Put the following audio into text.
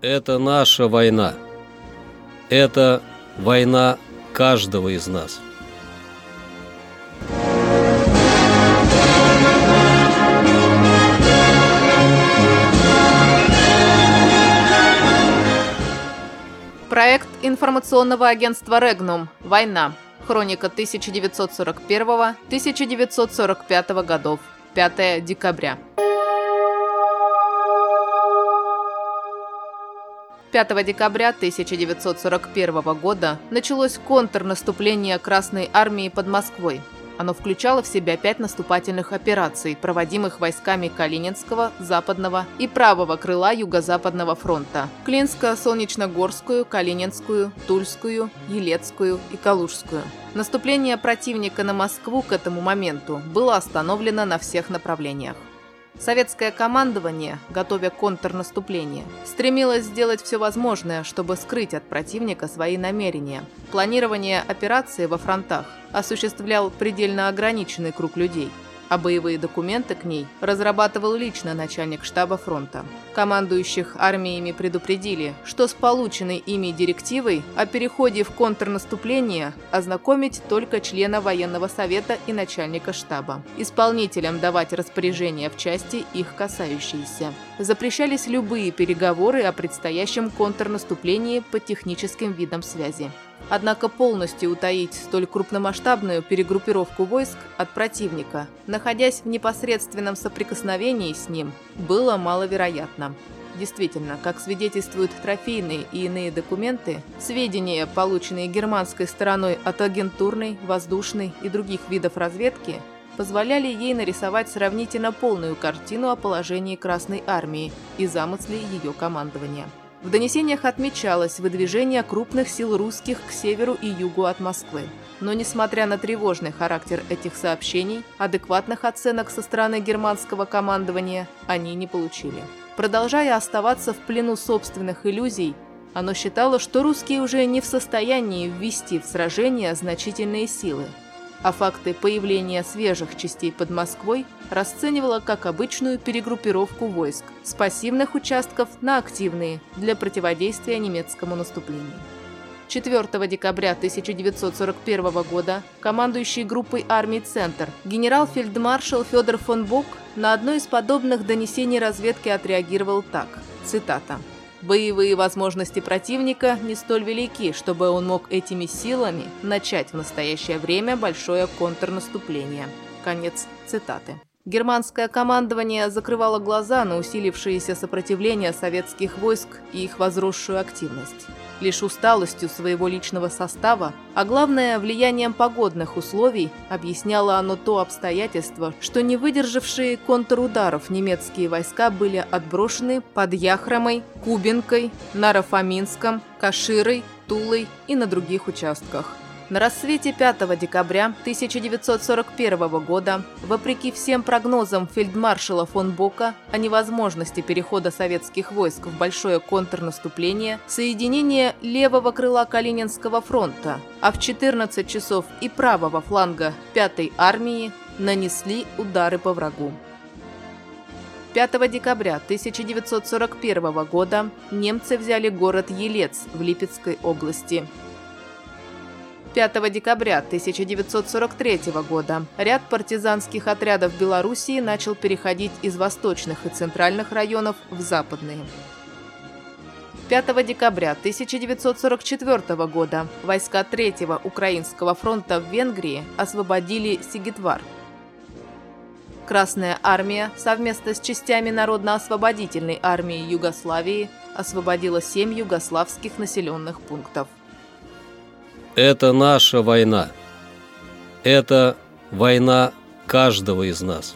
Это наша война. Это война каждого из нас. Проект информационного агентства «Регнум. Война. Хроника 1941-1945 годов. 5 декабря. 5 декабря 1941 года началось контрнаступление Красной Армии под Москвой. Оно включало в себя пять наступательных операций, проводимых войсками Калининского, Западного и правого крыла Юго-Западного фронта – Клинско-Солнечногорскую, Калининскую, Тульскую, Елецкую и Калужскую. Наступление противника на Москву к этому моменту было остановлено на всех направлениях. Советское командование, готовя контрнаступление, стремилось сделать все возможное, чтобы скрыть от противника свои намерения. Планирование операции во фронтах осуществлял предельно ограниченный круг людей – а боевые документы к ней разрабатывал лично начальник штаба фронта. Командующих армиями предупредили, что с полученной ими директивой о переходе в контрнаступление ознакомить только члена военного совета и начальника штаба. Исполнителям давать распоряжения в части, их касающиеся. Запрещались любые переговоры о предстоящем контрнаступлении по техническим видам связи. Однако полностью утаить столь крупномасштабную перегруппировку войск от противника, находясь в непосредственном соприкосновении с ним, было маловероятно. Действительно, как свидетельствуют трофейные и иные документы, сведения, полученные германской стороной от агентурной, воздушной и других видов разведки, позволяли ей нарисовать сравнительно полную картину о положении Красной Армии и замысле ее командования. В донесениях отмечалось выдвижение крупных сил русских к северу и югу от Москвы. Но несмотря на тревожный характер этих сообщений, адекватных оценок со стороны германского командования они не получили. Продолжая оставаться в плену собственных иллюзий, оно считало, что русские уже не в состоянии ввести в сражение значительные силы, а факты появления свежих частей под Москвой расценивала как обычную перегруппировку войск с пассивных участков на активные для противодействия немецкому наступлению. 4 декабря 1941 года командующий группой армий «Центр» генерал-фельдмаршал Федор фон Бок на одно из подобных донесений разведки отреагировал так, цитата – Боевые возможности противника не столь велики, чтобы он мог этими силами начать в настоящее время большое контрнаступление. Конец цитаты. Германское командование закрывало глаза на усилившееся сопротивление советских войск и их возросшую активность лишь усталостью своего личного состава, а главное влиянием погодных условий, объясняло оно то обстоятельство, что не выдержавшие контрударов немецкие войска были отброшены под Яхромой, Кубинкой, Нарафаминском, Каширой, Тулой и на других участках. На рассвете 5 декабря 1941 года, вопреки всем прогнозам фельдмаршала фон Бока о невозможности перехода советских войск в большое контрнаступление, соединение левого крыла Калининского фронта, а в 14 часов и правого фланга 5-й армии нанесли удары по врагу. 5 декабря 1941 года немцы взяли город Елец в Липецкой области – 5 декабря 1943 года ряд партизанских отрядов Белоруссии начал переходить из восточных и центральных районов в западные. 5 декабря 1944 года войска 3-го Украинского фронта в Венгрии освободили Сигитвар. Красная армия совместно с частями Народно-освободительной армии Югославии освободила 7 югославских населенных пунктов. Это наша война. Это война каждого из нас.